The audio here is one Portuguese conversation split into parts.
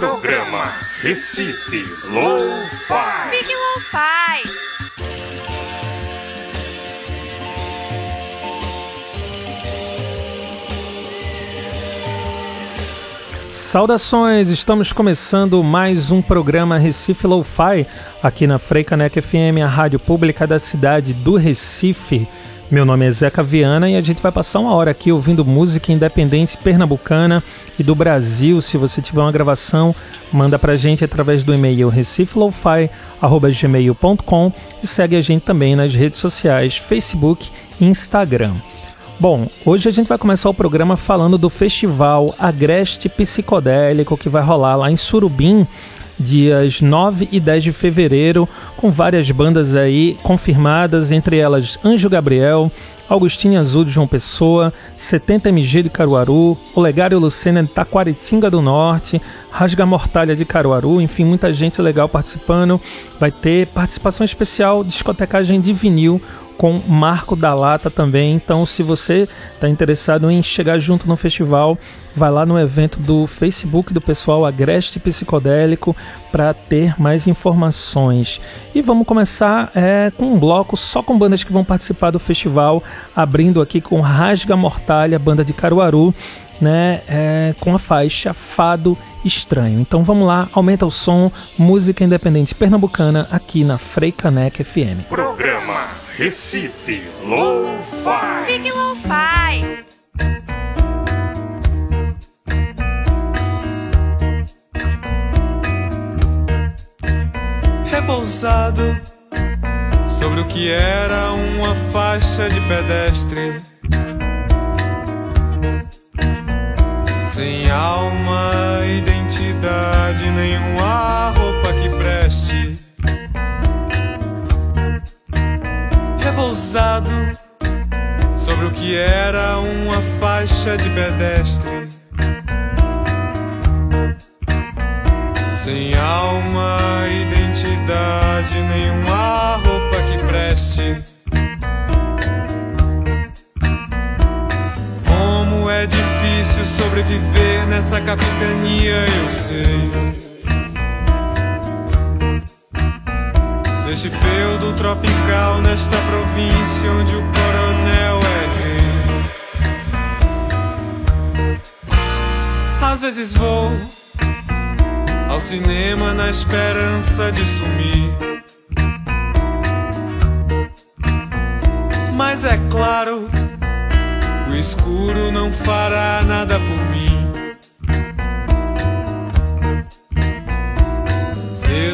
Programa Recife Lo-Fi. Big Lo-Fi. Saudações, estamos começando mais um programa Recife Lo-Fi aqui na Freicaneca FM, a rádio pública da cidade do Recife. Meu nome é Zeca Viana e a gente vai passar uma hora aqui ouvindo música independente pernambucana e do Brasil. Se você tiver uma gravação, manda pra gente através do e-mail recifelofy.gmail.com e segue a gente também nas redes sociais Facebook e Instagram. Bom, hoje a gente vai começar o programa falando do festival Agreste Psicodélico que vai rolar lá em Surubim, dias 9 e 10 de fevereiro, com várias bandas aí confirmadas, entre elas Anjo Gabriel, Augustinho Azul de João Pessoa, 70MG de Caruaru, Olegário Lucena de Taquaritinga do Norte, Rasga Mortalha de Caruaru, enfim, muita gente legal participando. Vai ter participação especial, discotecagem de vinil com Marco da Lata também. Então, se você está interessado em chegar junto no festival, vai lá no evento do Facebook do pessoal Agreste Psicodélico para ter mais informações. E vamos começar é, com um bloco só com bandas que vão participar do festival, abrindo aqui com Rasga Mortalha, banda de Caruaru. Né, é, com a faixa Fado Estranho. Então vamos lá, aumenta o som, música independente pernambucana aqui na Freicaneca FM. Programa Recife Lo-Fi. Big Lo-Fi. repousado sobre o que era uma faixa de pedestre. Sem alma, identidade, Sobre o que era uma faixa de pedestre. Sem alma, identidade, nenhuma roupa que preste. Como é difícil sobreviver nessa capitania, eu sei. Neste feudo tropical, nesta província onde o coronel é rei. Às vezes vou ao cinema na esperança de sumir. Mas é claro, o escuro não fará nada por mim.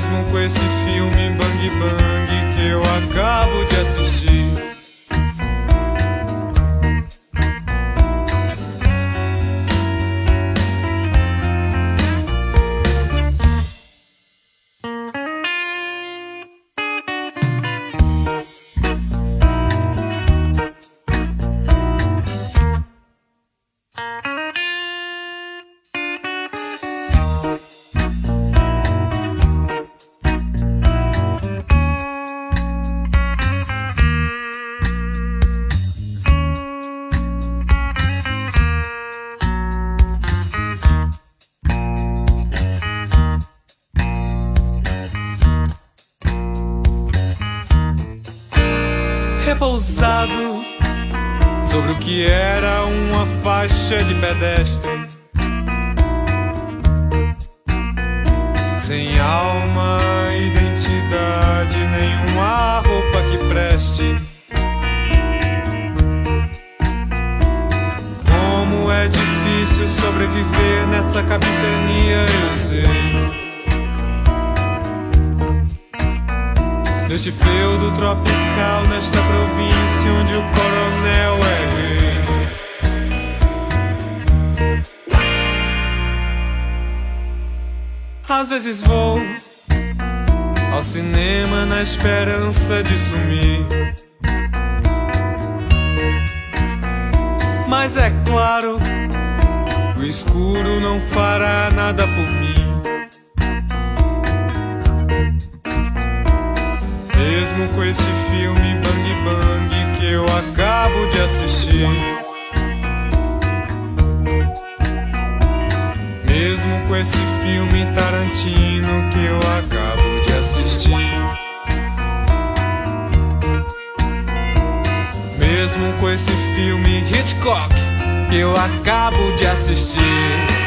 Mesmo com esse filme Bang Bang que eu acabo de assistir. Repousado sobre o que era uma faixa de pedestre. Sem alma, identidade, nenhuma roupa que preste. Como é difícil sobreviver nessa capitania, eu sei. Neste feudo tropical, nesta província onde o coronel é rei. Às vezes vou ao cinema na esperança de sumir. Mas é claro, o escuro não fará nada por mim. Mesmo com esse filme Bang Bang que eu acabo de assistir. Mesmo com esse filme Tarantino que eu acabo de assistir. Mesmo com esse filme Hitchcock que eu acabo de assistir.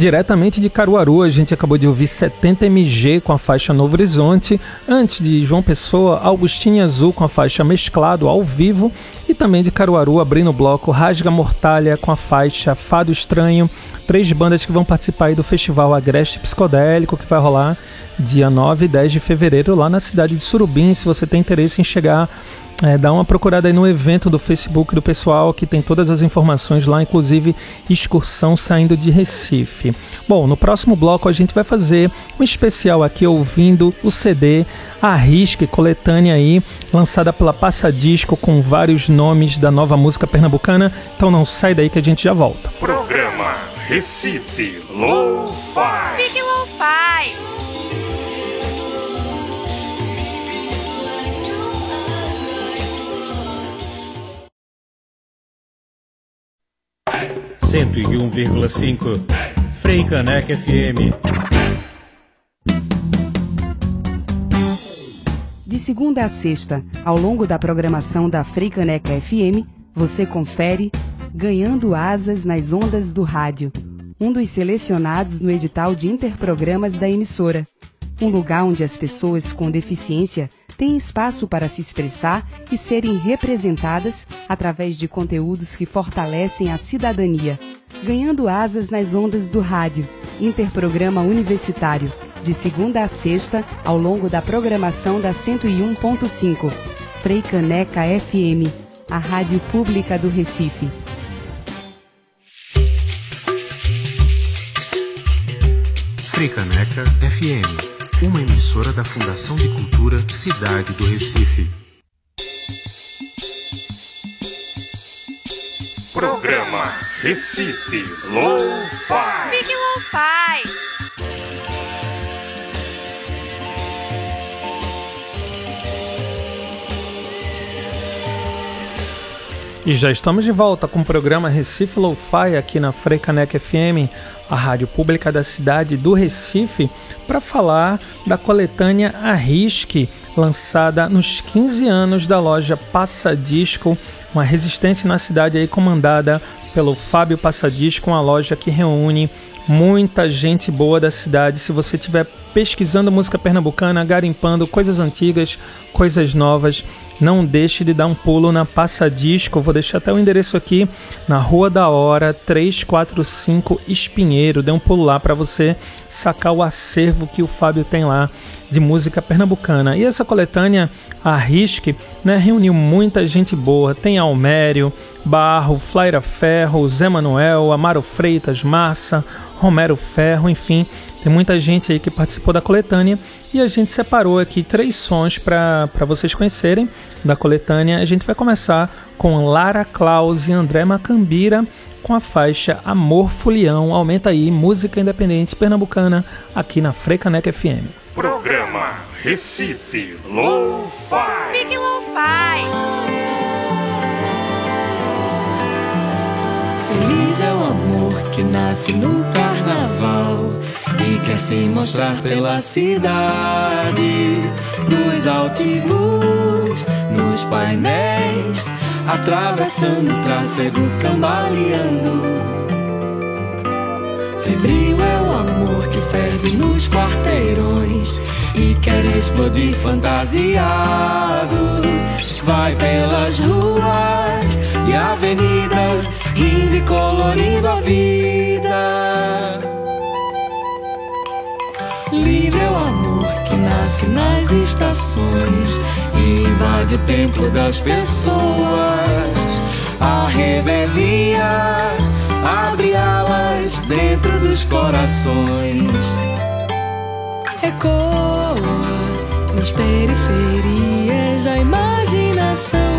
Diretamente de Caruaru, a gente acabou de ouvir 70 MG com a faixa Novo Horizonte, antes de João Pessoa, Augustinho Azul com a faixa Mesclado ao vivo, e também de Caruaru, abrindo o bloco Rasga Mortalha com a faixa Fado Estranho, três bandas que vão participar aí do festival Agreste Psicodélico, que vai rolar dia 9 e 10 de fevereiro lá na cidade de Surubim, se você tem interesse em chegar é, dá uma procurada aí no evento do Facebook do pessoal, que tem todas as informações lá, inclusive excursão saindo de Recife. Bom, no próximo bloco a gente vai fazer um especial aqui ouvindo o CD Arrisque, coletânea aí, lançada pela Passadisco com vários nomes da nova música pernambucana. Então não sai daí que a gente já volta. Programa Recife Lo-Fi. Cento e um vírgula cinco Frei Caneca FM. De segunda a sexta, ao longo da programação da Freicaneca FM, você confere Ganhando Asas nas Ondas do Rádio, um dos selecionados no edital de interprogramas da emissora. Um lugar onde as pessoas com deficiência têm espaço para se expressar e serem representadas através de conteúdos que fortalecem a cidadania. Ganhando Asas nas Ondas do Rádio, interprograma universitário, de segunda a sexta, ao longo da programação da 101.5. Freicaneca FM, a rádio pública do Recife. Fricaneca FM, uma emissora da Fundação de Cultura Cidade do Recife. Programa Recife Low-Fi. Fique Lo-Fi. E já estamos de volta com o programa Recife Lo-Fi aqui na Freicaneca FM, a rádio pública da cidade do Recife, para falar da coletânea Arrisque, lançada nos 15 anos da loja Passadisco, uma resistência na cidade aí comandada pelo Fábio Passadisco, uma loja que reúne muita gente boa da cidade. Se você estiver pesquisando música pernambucana, garimpando coisas antigas, coisas novas, não deixe de dar um pulo na Passadisco. vou deixar até o endereço aqui na Rua da Hora, 345 Espinheiro. Dê um pulo lá para você sacar o acervo que o Fábio tem lá de música pernambucana. E essa coletânea Arrisque né, reuniu muita gente boa. Tem Almério, Barro, Flaira Ferro, Zé Manuel, Amaro Freitas, Massa, Romero Ferro, enfim, tem muita gente aí que participou da coletânea e a gente separou aqui três sons para vocês conhecerem da coletânea. A gente vai começar com Lara Claus e André Macambira com a faixa Amor Fulião. Aumenta aí, música independente pernambucana aqui na Frecaneca FM. Programa Recife Low-Fi. Fique Low-Fi. Feliz é o amor que nasce no carnaval e quer se mostrar pela cidade, nos altibus, nos painéis, atravessando o tráfego, cambaleando. Febril é o amor que ferve nos quarteirões e quer explodir fantasiado. Vai pelas ruas e avenidas, rindo e colorindo a vida. Livre é o amor que nasce nas estações e invade o templo das pessoas. A revelia abre alas dentro dos corações. Ecoa nas periferias da imaginação.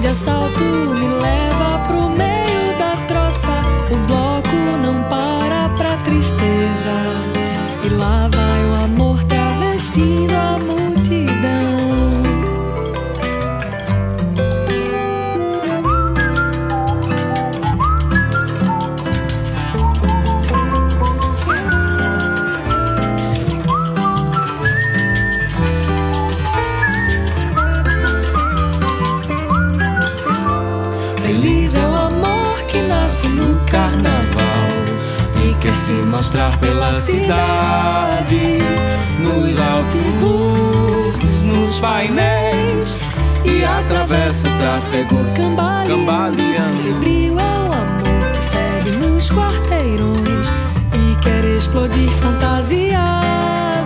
De assalto me leva pro meio da troça. O bloco não para pra tristeza. E lá vai o amor travestindo a multidão. Se mostrar pela cidade, nos autobus, nos painéis e atravessa o tráfego cambaleando. Febril é o amor que ferve nos quarteirões e quer explodir fantasiado.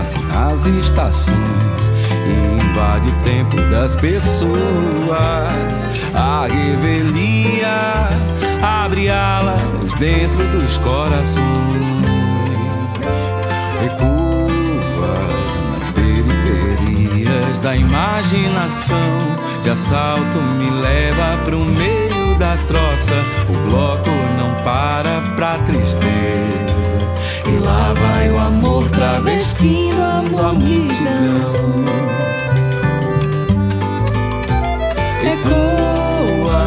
Nasce nas estações e invade o tempo das pessoas. A revelia abre alas dentro dos corações. Recua nas periferias da imaginação. De assalto me leva pro meio da troça. O bloco não para pra tristeza. E lá vai o amor travestindo a multidão. Ecoa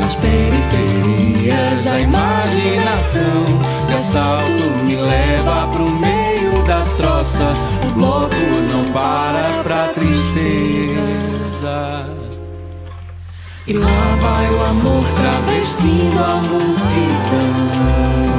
nas periferias da imaginação. De assalto me leva pro meio da troça. O bloco não para pra tristeza. E lá vai o amor travestindo a multidão.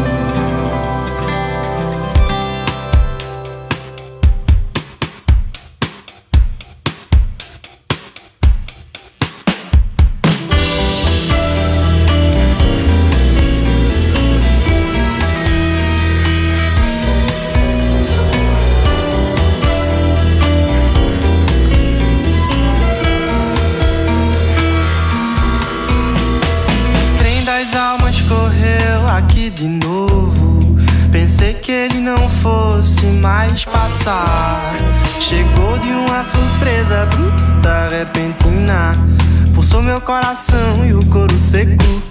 Coração e o couro seco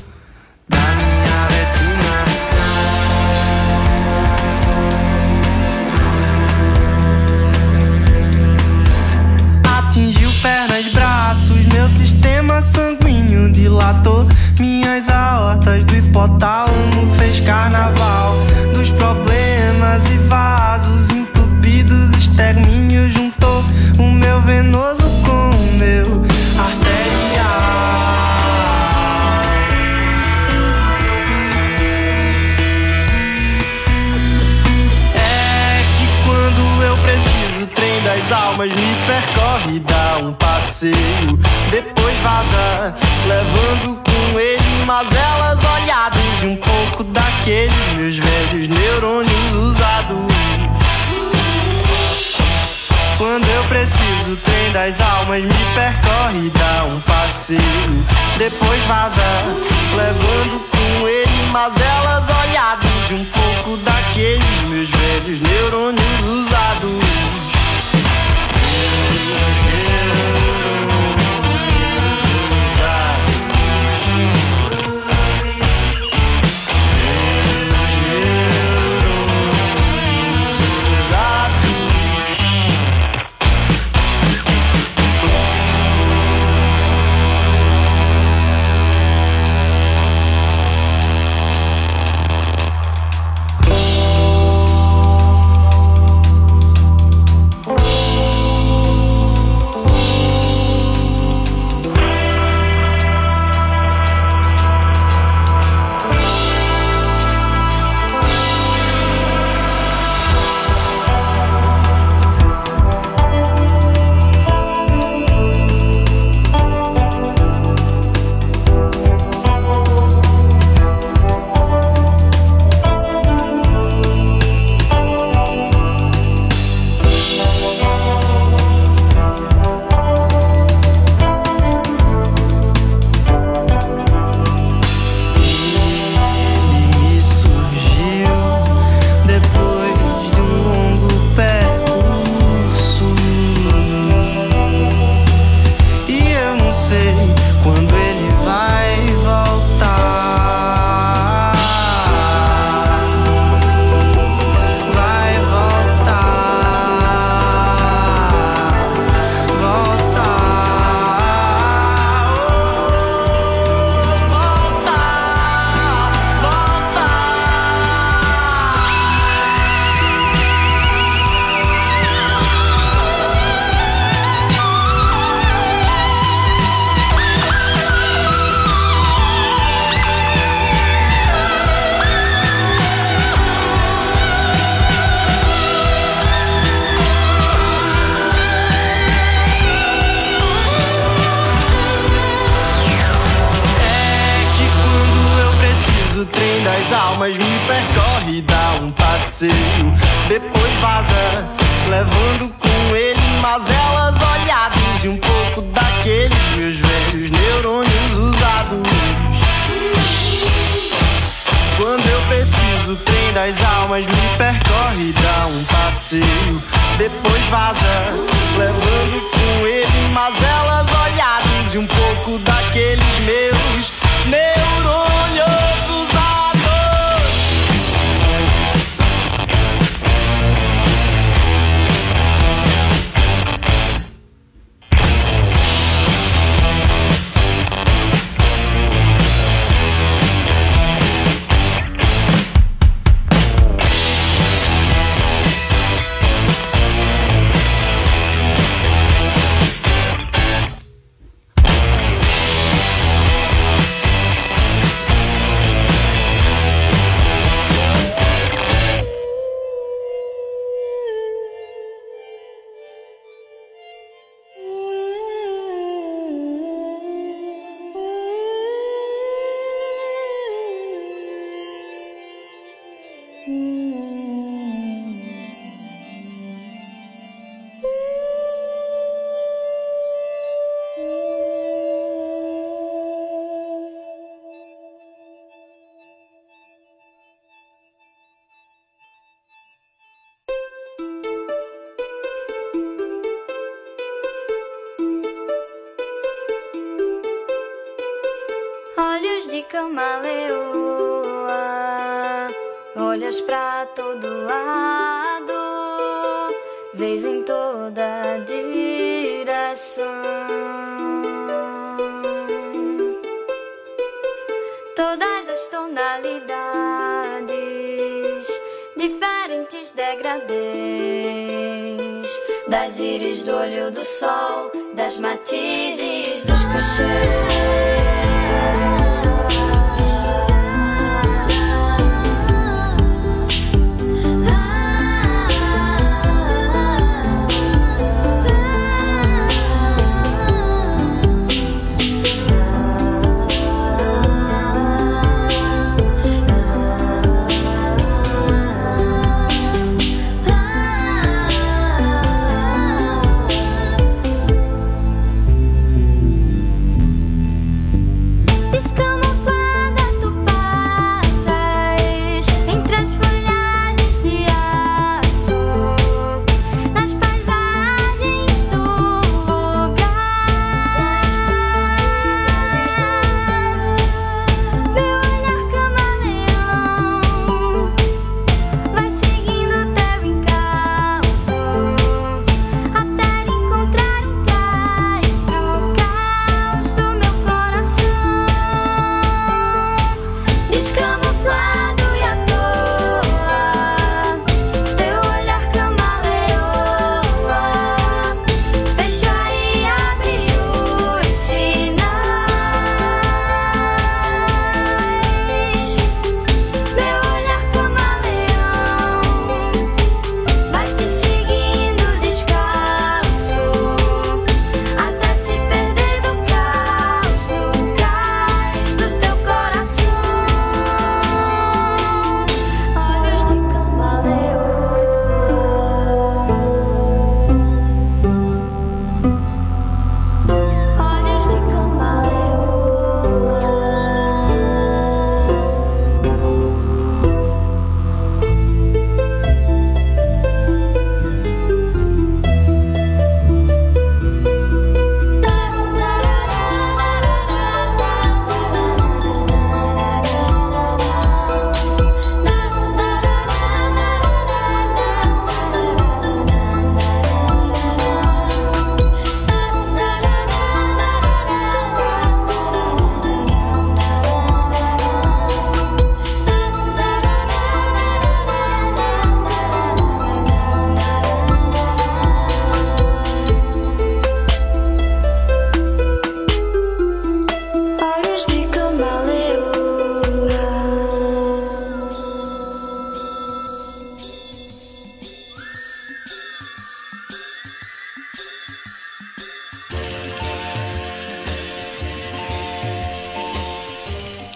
passeio. Depois vaza, levando com ele mazelas olhadas e um pouco daqueles meus velhos neurônios usados. Quando eu preciso, o trem das almas me percorre dá um passeio. Depois vaza, levando com ele mazelas olhadas e um pouco daqueles meus velhos neurônios usados. Yeah.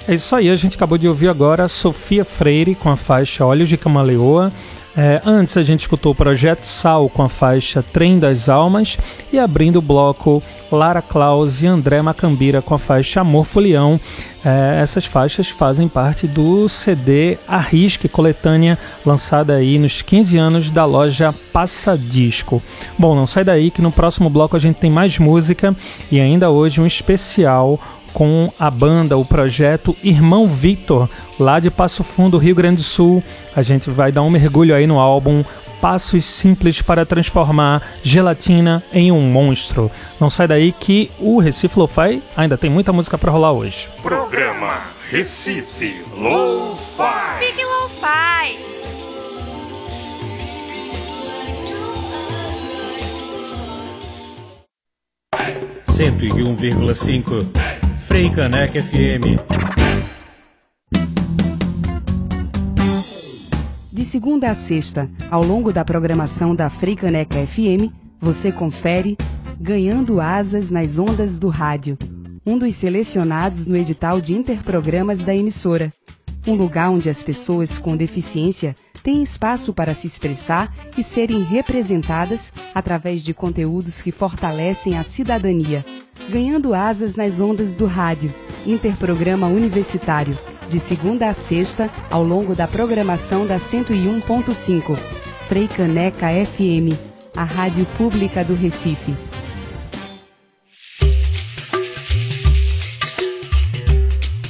É isso aí, a gente acabou de ouvir agora Sofia Freire com a faixa Olhos de Camaleoa. É, antes a gente escutou o Projeto Sal com a faixa Trem das Almas e abrindo o bloco Lara Claus e André Macambira com a faixa Amor Folião. É, essas faixas fazem parte do CD Arrisque Coletânea, lançada aí nos 15 anos da loja Passa Disco. Bom, não sai daí que no próximo bloco a gente tem mais música e ainda hoje um especial com a banda, o projeto Irmão Victor, lá de Passo Fundo, Rio Grande do Sul. A gente vai dar um mergulho aí no álbum Passos Simples para Transformar Gelatina em um Monstro. Não sai daí que o Recife Lo-Fi ainda tem muita música para rolar hoje. Programa Recife Lo-Fi. Fique Lo-Fi. Cento e um vírgula cinco Frei Caneca FM. De segunda a sexta, ao longo da programação da Freicaneca FM, você confere Ganhando Asas nas Ondas do Rádio, um dos selecionados no edital de interprogramas da emissora. Um lugar onde as pessoas com deficiência têm espaço para se expressar e serem representadas através de conteúdos que fortalecem a cidadania. Ganhando Asas nas Ondas do Rádio, interprograma universitário de segunda a sexta, ao longo da programação da 101.5. Freicaneca FM, a rádio pública do Recife.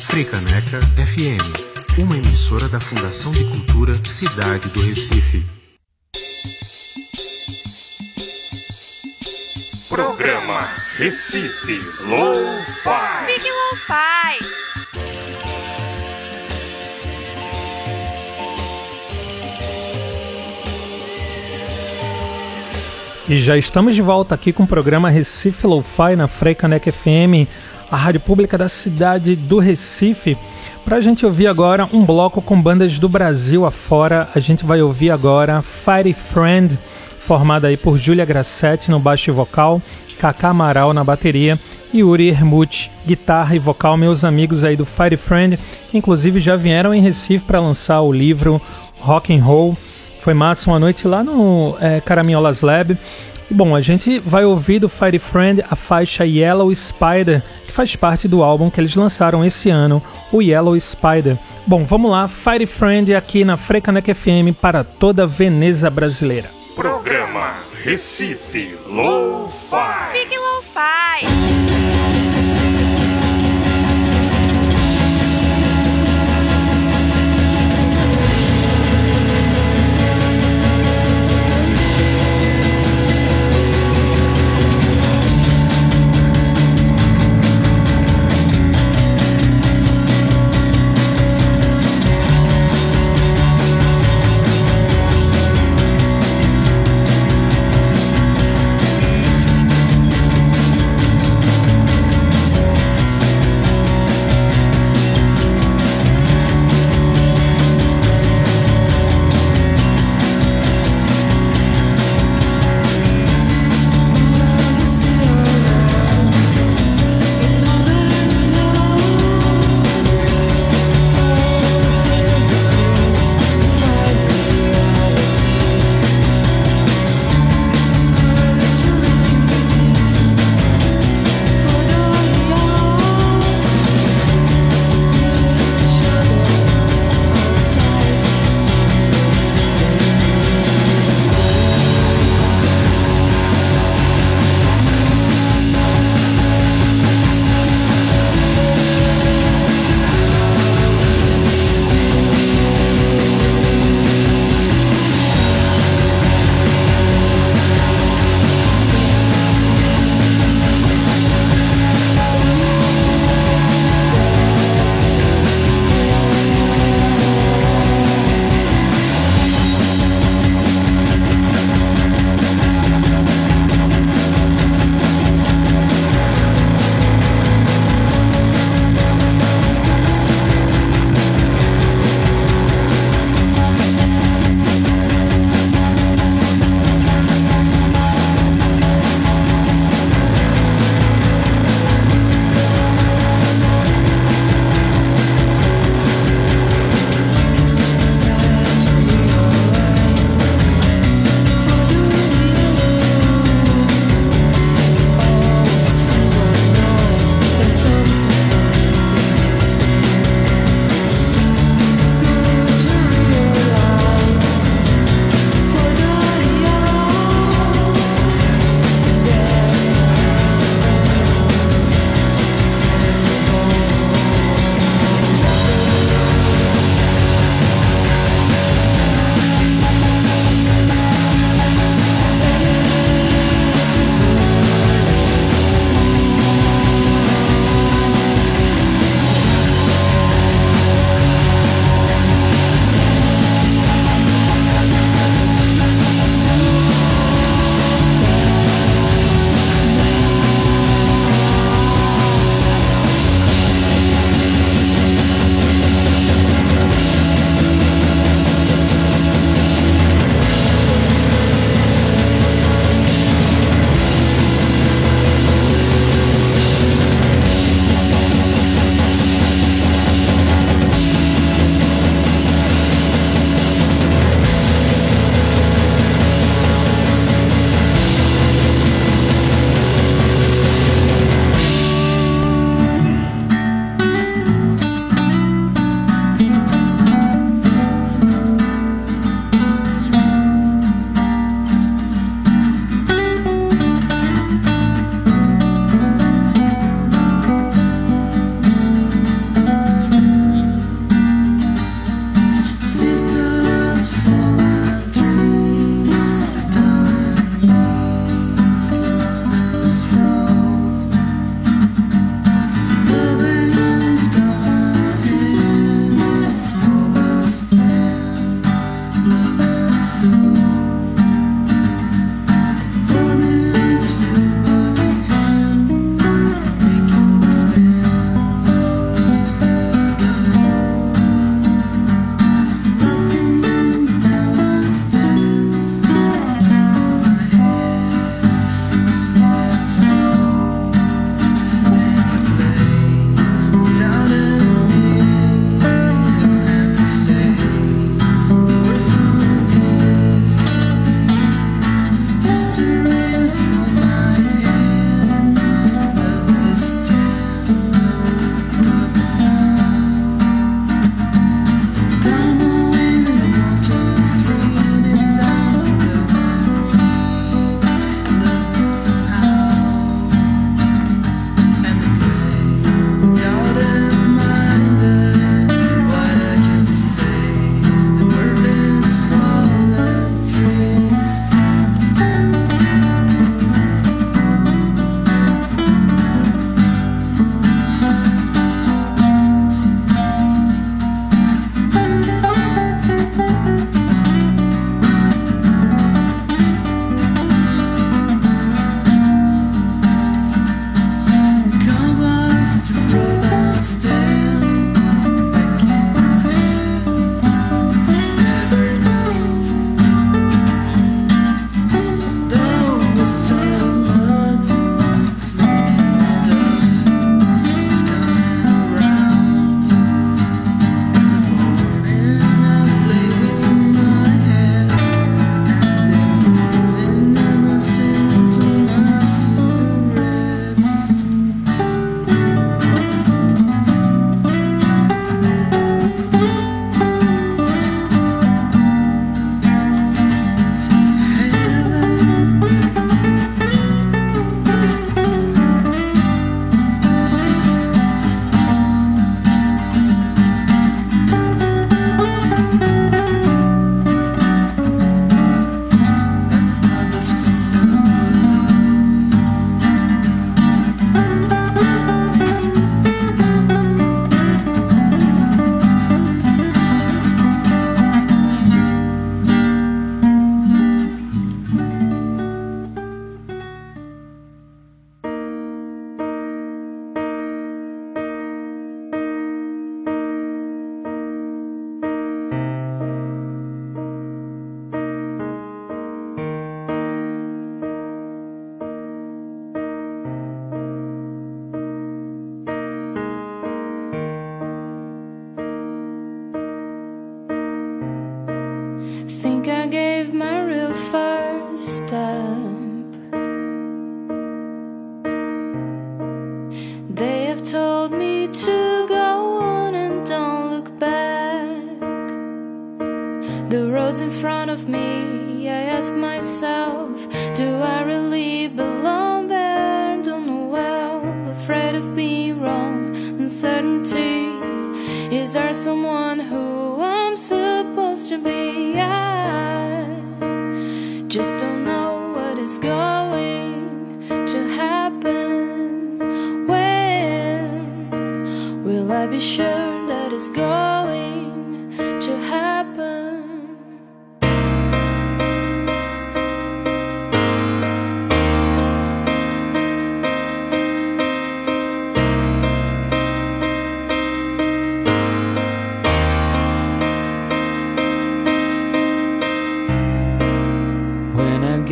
Freicaneca FM, uma emissora da Fundação de Cultura Cidade do Recife. Programa Recife Lo-Fi. Fique Lo-Fi. E já estamos de volta aqui com o programa Recife Lo-Fi na Freicanec FM, a rádio pública da cidade do Recife. Para a gente ouvir agora um bloco com bandas do Brasil afora, a gente vai ouvir agora Fire Friend, formada aí por Júlia Grassetti no baixo e vocal, Kaká Amaral na bateria e Uri Hermut, guitarra e vocal, meus amigos aí do Fire Friend, que inclusive já vieram em Recife para lançar o livro Rock and Roll foi massa uma noite lá no é, Caraminholas Lab. Bom, a gente vai ouvir do Fire Friend a faixa Yellow Spider, que faz parte do álbum que eles lançaram esse ano, o Yellow Spider. Bom, vamos lá, Fire Friend aqui na Frecanec FM para toda a Veneza brasileira. Programa Recife Lo-Fi. Fique Lo-Fi. step.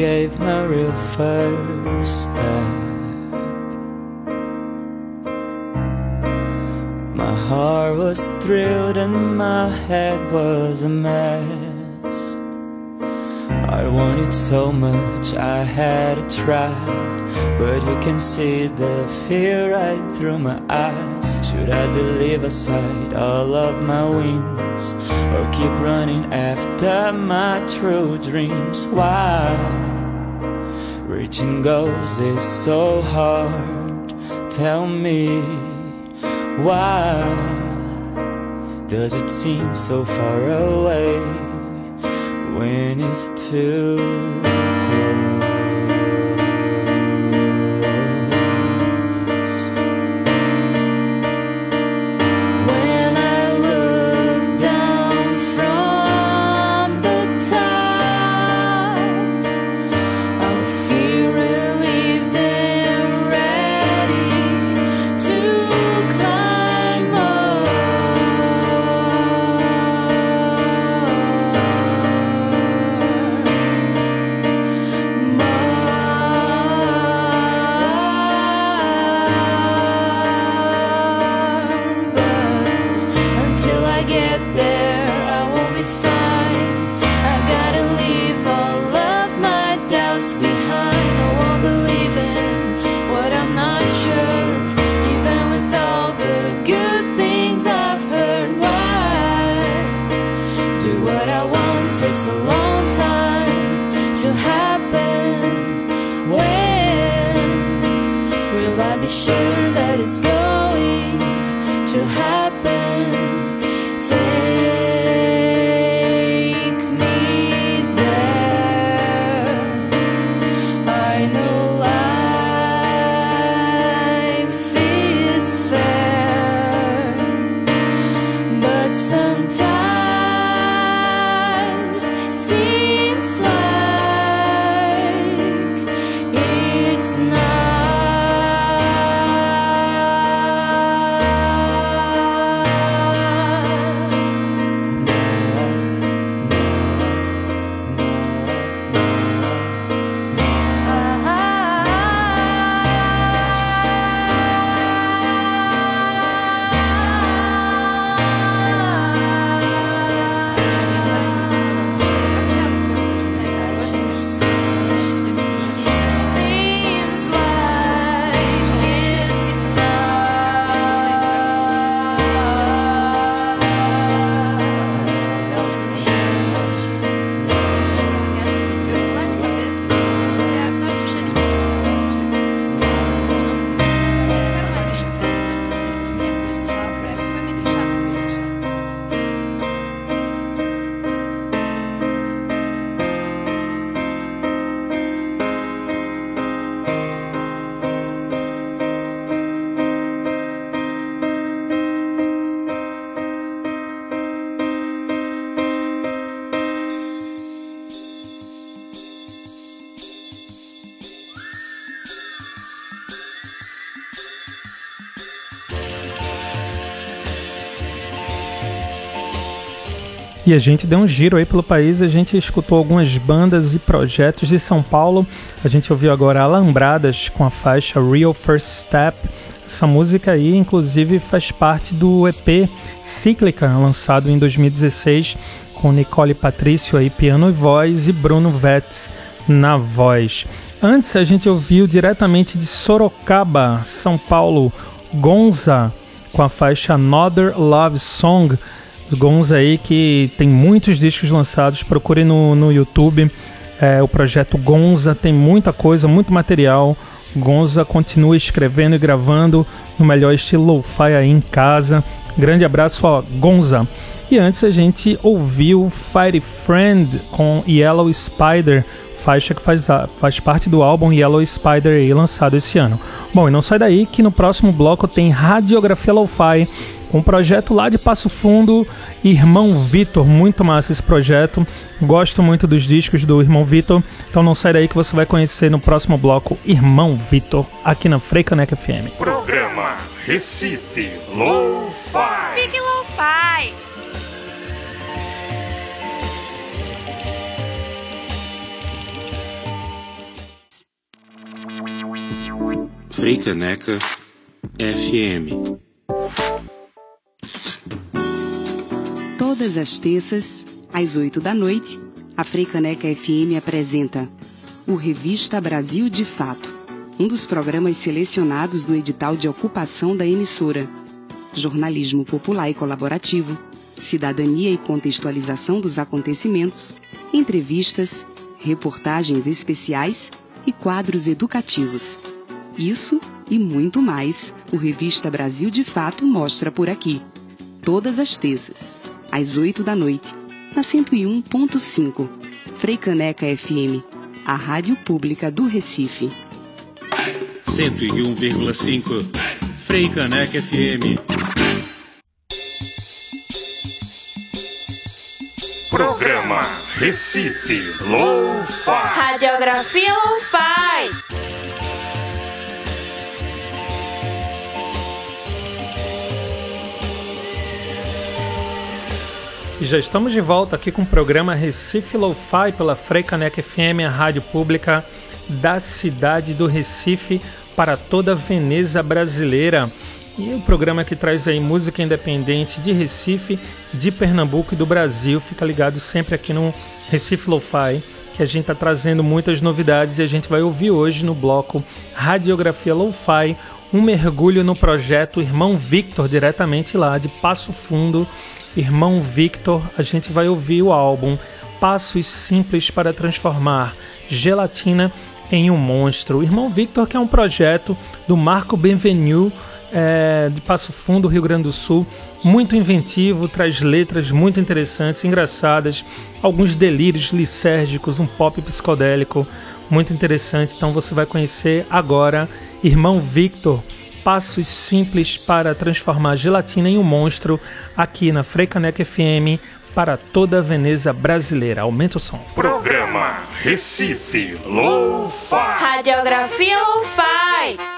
Gave my real first step. My heart was thrilled and my head was a mess. I wanted so much, I had to try. But you can see the fear right through my eyes. Should I leave aside all of my wings? Or keep running after my true dreams? Why? Reaching goals is so hard. Tell me why does it seem so far away when it's too E a gente deu um giro aí pelo país, a gente escutou algumas bandas e projetos de São Paulo. A gente ouviu agora Alambradas com a faixa Real First Step. Essa música aí, inclusive, faz parte do EP Cíclica, lançado em 2016, com Nicole Patrício aí, piano e voz, e Bruno Vetz na voz. Antes a gente ouviu diretamente de Sorocaba, São Paulo, Gonza com a faixa Another Love Song. Gonza aí que tem muitos discos lançados, procure no, no YouTube. É, o projeto Gonza tem muita coisa, muito material. Gonza continua escrevendo e gravando no melhor estilo lo-fi aí em casa. Grande abraço a Gonza. E antes a gente ouviu Fire Friend com Yellow Spider, faixa que faz, faz parte do álbum Yellow Spider aí, lançado esse ano. Bom, e não sai daí que no próximo bloco tem Radiografia Lo-Fi, um projeto lá de Passo Fundo, Irmão Vitor, muito massa esse projeto. Gosto muito dos discos do Irmão Vitor, então não sai daí que você vai conhecer no próximo bloco Irmão Vitor, aqui na Freicaneca FM. Programa Recife Lo-Fi. Fique Lo-Fi. Freicaneca FM. Todas as terças, às 8 da noite, a Freicaneca FM apresenta o Revista Brasil de Fato, um dos programas selecionados no edital de ocupação da emissora. Jornalismo popular e colaborativo, cidadania e contextualização dos acontecimentos, entrevistas, reportagens especiais e quadros educativos. Isso e muito mais o Revista Brasil de Fato mostra por aqui. Todas as terças, às 8 da noite, na 101.5, Freicaneca FM, a rádio pública do Recife. 101,5 Freicaneca FM. Programa Recife Lo-Fi. Radiografia Lo-Fi. E já estamos de volta aqui com o programa Recife Lo-Fi pela Freicaneca FM, a rádio pública da cidade do Recife para toda a Veneza brasileira. E o programa que traz aí música independente de Recife, de Pernambuco e do Brasil. Fica ligado sempre aqui no Recife Lo-Fi, que a gente está trazendo muitas novidades e a gente vai ouvir hoje no bloco Radiografia Lo-Fi um mergulho no projeto Irmão Victor, diretamente lá de Passo Fundo, Irmão Victor, a gente vai ouvir o álbum Passos Simples para Transformar Gelatina em um Monstro. Irmão Victor, que é um projeto do Marco Benvenu, é, de Passo Fundo, Rio Grande do Sul, muito inventivo, traz letras muito interessantes, engraçadas, alguns delírios lisérgicos, um pop psicodélico muito interessante. Então você vai conhecer agora Irmão Victor passos simples para transformar gelatina em um monstro aqui na Freicaneca FM para toda a Veneza brasileira. Aumenta o som. Programa Recife Lo-Fi. Radiografia Lo-Fi.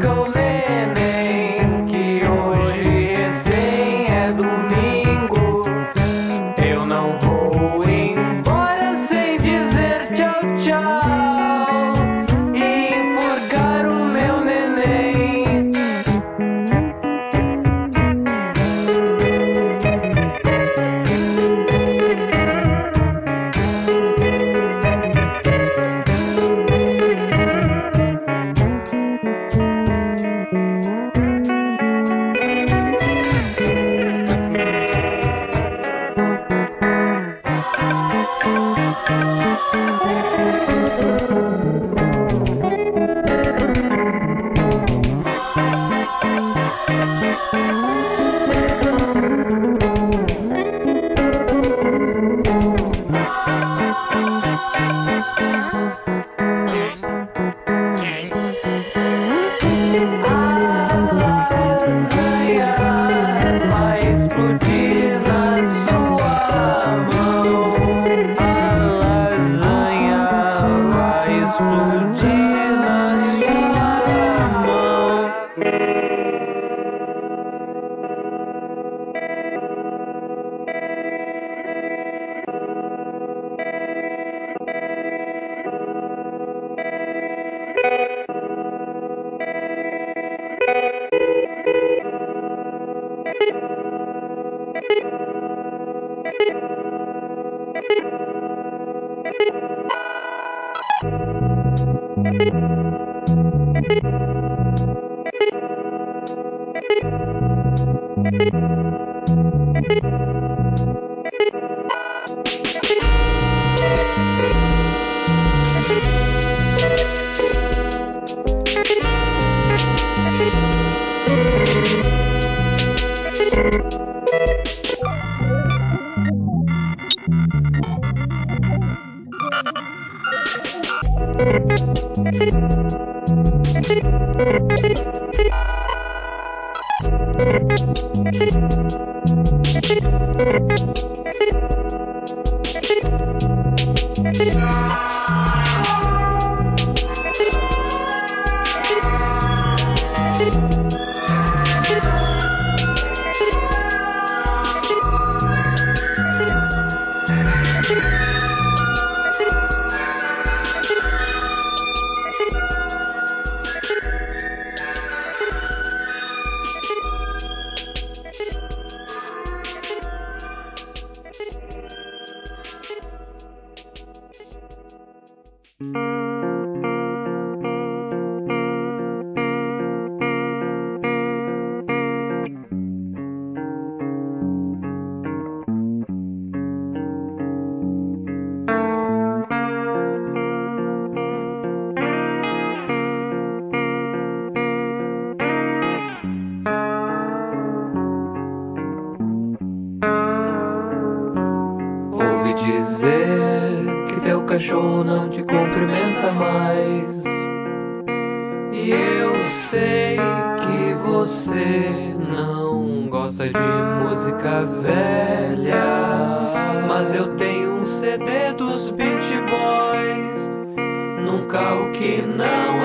go.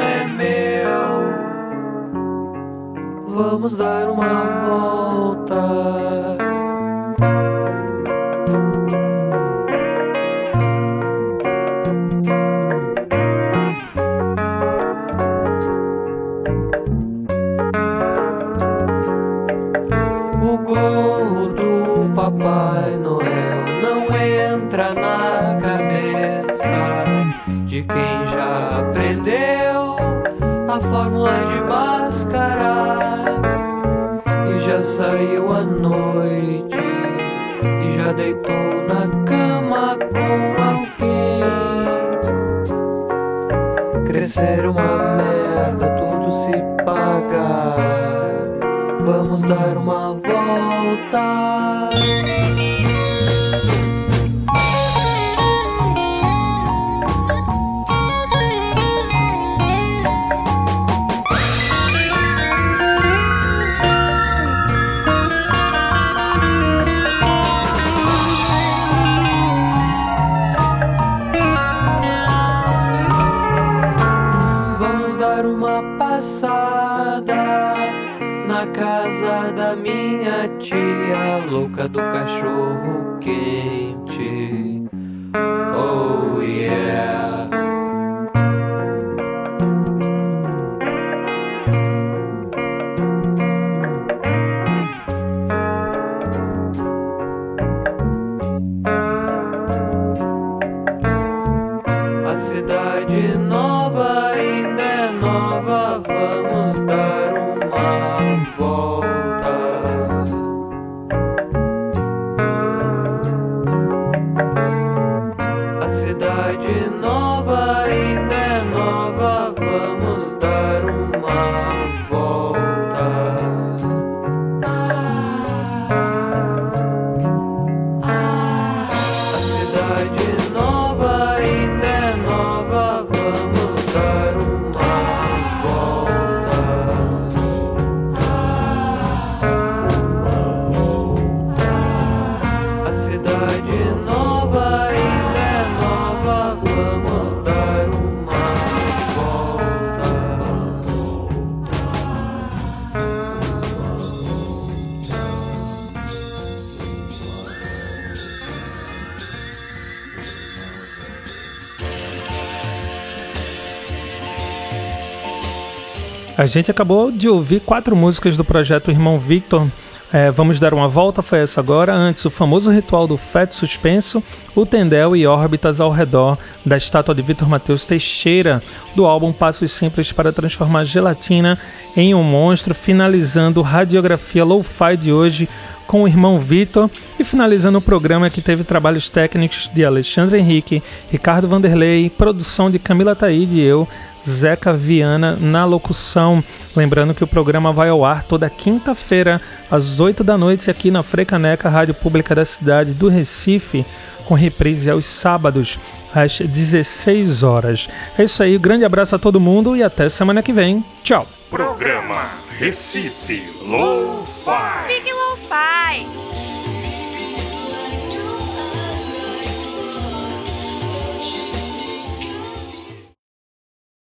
É meu. Vamos dar uma volta. Saiu à noite e já deitou na cama com alguém. Crescer uma merda, tudo se paga. Vamos dar uma volta. Louca do cachorro quente. Oh yeah. Gente acabou de ouvir quatro músicas do projeto Irmão Victor. É, vamos dar uma volta, foi essa agora. Antes, o famoso ritual do feto suspenso, o tendel e órbitas ao redor da estátua de Vitor Mateus Teixeira, do álbum Passos Simples para Transformar Gelatina em um Monstro, finalizando Radiografia Lo-Fi de hoje com o irmão Vitor e finalizando o programa que teve trabalhos técnicos de Alexandre Henrique, Ricardo Vanderlei, produção de Camila Taide e eu, Zeca Viana na locução. Lembrando que o programa vai ao ar toda quinta-feira, às 8 da noite, aqui na Frecaneca, Rádio Pública da cidade do Recife, com reprise aos sábados, às 16 horas. É isso aí, grande abraço a todo mundo e até semana que vem. Tchau! Programa Recife Lo-Fi. Fique lo-fi.